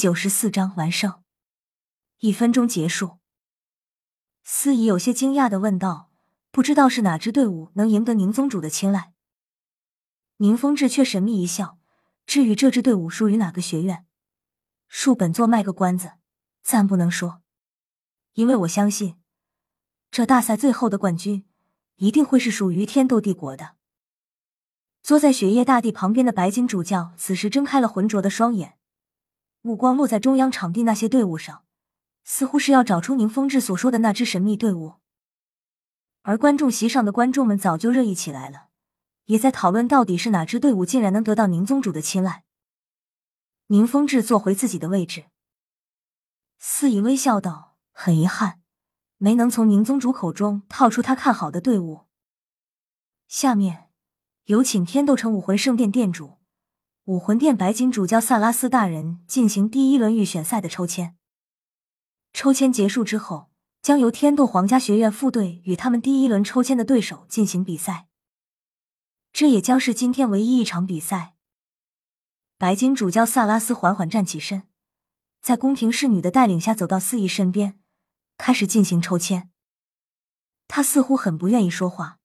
九十四章完胜，一分钟结束。司仪有些惊讶的问道：“不知道是哪支队伍能赢得宁宗主的青睐？”宁风致却神秘一笑：“至于这支队伍属于哪个学院，恕本座卖个关子，暂不能说。因为我相信，这大赛最后的冠军一定会是属于天斗帝国的。”坐在雪夜大帝旁边的白金主教此时睁开了浑浊的双眼，目光落在中央场地那些队伍上，似乎是要找出宁风致所说的那支神秘队伍。而观众席上的观众们早就热议起来了，也在讨论到底是哪支队伍竟然能得到宁宗主的青睐。宁风致坐回自己的位置，司仪微笑道：“很遗憾，没能从宁宗主口中套出他看好的队伍。下面。”有请天斗城武魂圣殿殿主、武魂殿白金主教萨拉斯大人进行第一轮预选赛的抽签。抽签结束之后，将由天斗皇家学院副队与他们第一轮抽签的对手进行比赛。这也将是今天唯一一场比赛。白金主教萨拉斯缓缓站起身，在宫廷侍女的带领下走到司仪身边，开始进行抽签。他似乎很不愿意说话，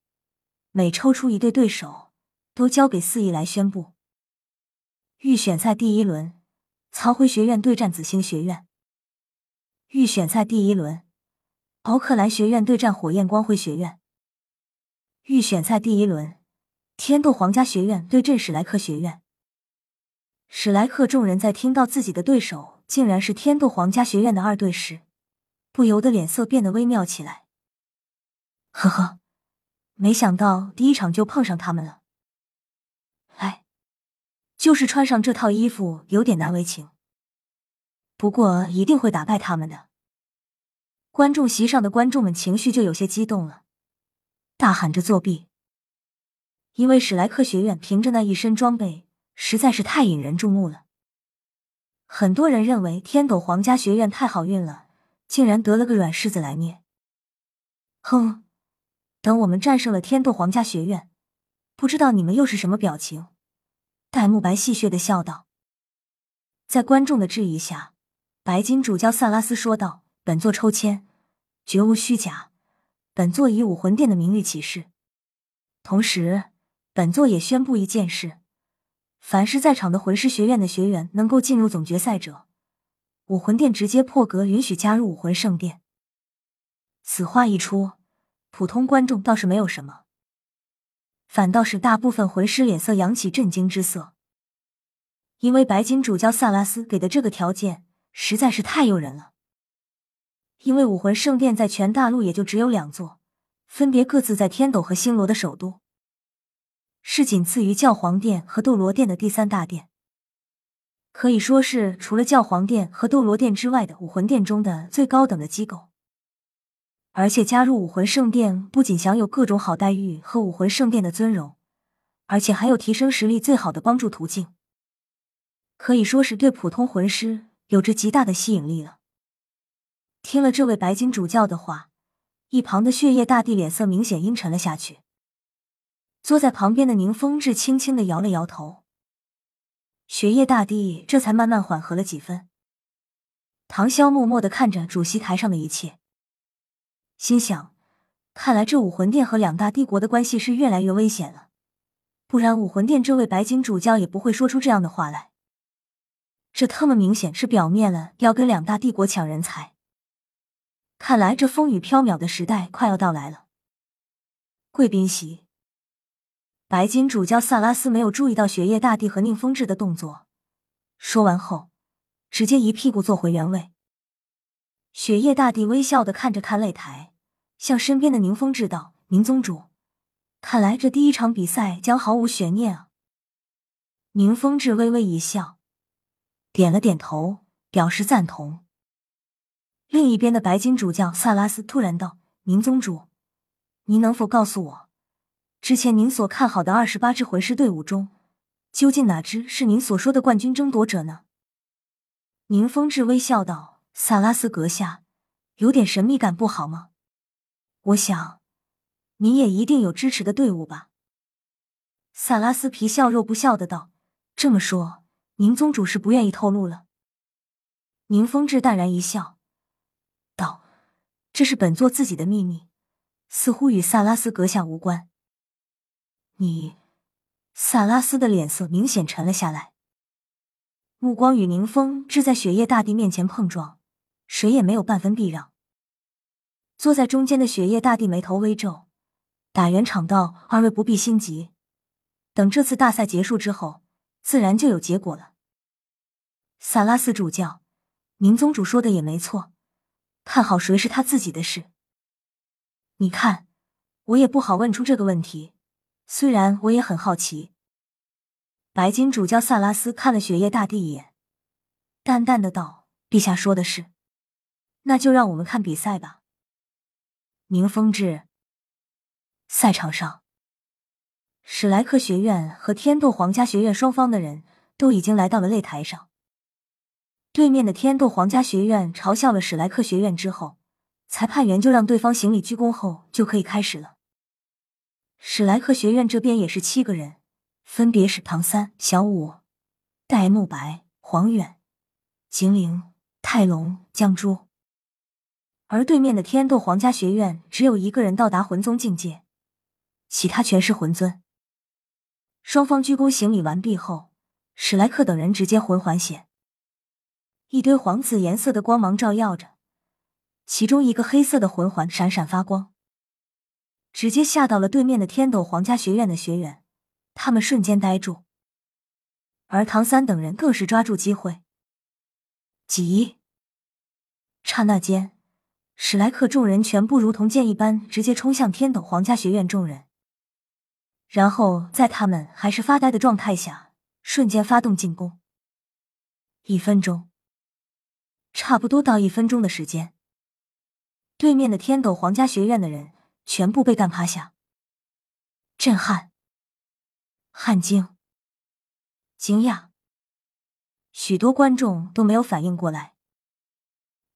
每抽出一对对手。都交给司仪来宣布。预选赛第一轮，曹辉学院对战紫星学院。预选赛第一轮，奥克兰学院对战火焰光辉学院。预选赛第一轮，天斗皇家学院对阵史莱克学院。史莱克众人在听到自己的对手竟然是天斗皇家学院的二队时，不由得脸色变得微妙起来。呵呵，没想到第一场就碰上他们了。就是穿上这套衣服有点难为情，不过一定会打败他们的。观众席上的观众们情绪就有些激动了，大喊着作弊。因为史莱克学院凭着那一身装备实在是太引人注目了，很多人认为天斗皇家学院太好运了，竟然得了个软柿子来捏。哼，等我们战胜了天斗皇家学院，不知道你们又是什么表情。戴沐白戏谑的笑道，在观众的质疑下，白金主教萨拉斯说道：“本座抽签绝无虚假，本座以武魂殿的名誉起誓。同时，本座也宣布一件事：凡是在场的魂师学院的学员能够进入总决赛者，武魂殿直接破格允许加入武魂圣殿。”此话一出，普通观众倒是没有什么。反倒是大部分魂师脸色扬起震惊之色，因为白金主教萨拉斯给的这个条件实在是太诱人了。因为武魂圣殿在全大陆也就只有两座，分别各自在天斗和星罗的首都，是仅次于教皇殿和斗罗殿的第三大殿，可以说是除了教皇殿和斗罗殿之外的武魂殿中的最高等的机构。而且加入武魂圣殿，不仅享有各种好待遇和武魂圣殿的尊荣，而且还有提升实力最好的帮助途径，可以说是对普通魂师有着极大的吸引力了。听了这位白金主教的话，一旁的血液大帝脸色明显阴沉了下去。坐在旁边的宁风致轻轻的摇了摇头，血液大帝这才慢慢缓和了几分。唐潇默默的看着主席台上的一切。心想，看来这武魂殿和两大帝国的关系是越来越危险了，不然武魂殿这位白金主教也不会说出这样的话来。这特么明显是表面了要跟两大帝国抢人才。看来这风雨飘渺的时代快要到来了。贵宾席，白金主教萨拉斯没有注意到雪夜大帝和宁风致的动作，说完后，直接一屁股坐回原位。雪夜大帝微笑的看着看擂台，向身边的宁风致道：“宁宗主，看来这第一场比赛将毫无悬念啊。”宁风致微微一笑，点了点头，表示赞同。另一边的白金主教萨拉斯突然道：“宁宗主，您能否告诉我，之前您所看好的二十八支魂师队伍中，究竟哪支是您所说的冠军争夺者呢？”宁风致微笑道。萨拉斯阁下，有点神秘感不好吗？我想，你也一定有支持的队伍吧？萨拉斯皮笑肉不笑的道：“这么说，宁宗主是不愿意透露了？”宁风致淡然一笑，道：“这是本座自己的秘密，似乎与萨拉斯阁下无关。”你，萨拉斯的脸色明显沉了下来，目光与宁风致在雪夜大帝面前碰撞，谁也没有半分避让。坐在中间的雪夜大帝眉头微皱，打圆场道：“二位不必心急，等这次大赛结束之后，自然就有结果了。”萨拉斯主教。宁宗主说的也没错，看好谁是他自己的事。你看，我也不好问出这个问题，虽然我也很好奇。白金主教萨拉斯看了雪夜大帝一眼，淡淡的道：“陛下说的是，那就让我们看比赛吧。”宁风致，赛场上，史莱克学院和天斗皇家学院双方的人都已经来到了擂台上。对面的天斗皇家学院嘲笑了史莱克学院之后，裁判员就让对方行礼鞠躬后就可以开始了。史莱克学院这边也是七个人，分别是唐三、小五、戴沐白、黄远、秦灵、泰隆、江珠，而对面的天斗皇家学院只有一个人到达魂宗境界，其他全是魂尊。双方鞠躬行礼完毕后，史莱克等人直接魂环显。一堆黄紫颜色的光芒照耀着，其中一个黑色的魂环闪闪发光，直接吓到了对面的天斗皇家学院的学员，他们瞬间呆住。而唐三等人更是抓住机会，急！刹那间，史莱克众人全部如同箭一般直接冲向天斗皇家学院众人，然后在他们还是发呆的状态下，瞬间发动进攻。一分钟。差不多到一分钟的时间，对面的天斗皇家学院的人全部被干趴下。震撼、汗惊、惊讶，许多观众都没有反应过来。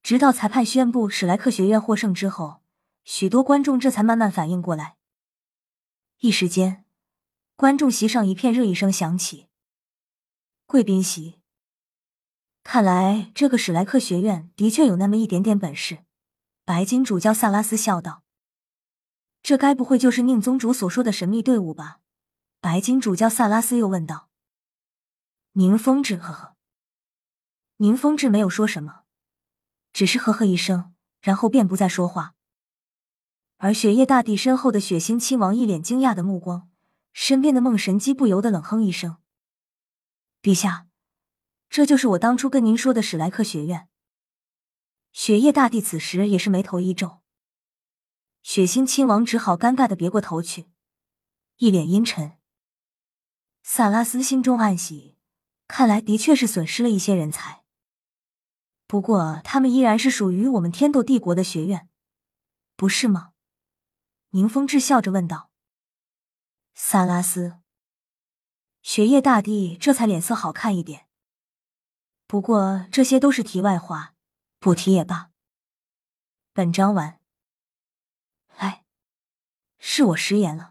直到裁判宣布史莱克学院获胜之后，许多观众这才慢慢反应过来。一时间，观众席上一片热议声响起。贵宾席。看来这个史莱克学院的确有那么一点点本事，白金主教萨拉斯笑道：“这该不会就是宁宗主所说的神秘队伍吧？”白金主教萨拉斯又问道。宁风致呵呵，宁风致没有说什么，只是呵呵一声，然后便不再说话。而雪夜大帝身后的血腥亲王一脸惊讶的目光，身边的梦神姬不由得冷哼一声：“陛下。”这就是我当初跟您说的史莱克学院。雪夜大帝此时也是眉头一皱，血腥亲王只好尴尬的别过头去，一脸阴沉。萨拉斯心中暗喜，看来的确是损失了一些人才。不过他们依然是属于我们天斗帝国的学院，不是吗？宁风致笑着问道。萨拉斯，雪夜大帝这才脸色好看一点。不过这些都是题外话，不提也罢。本章完。哎，是我食言了。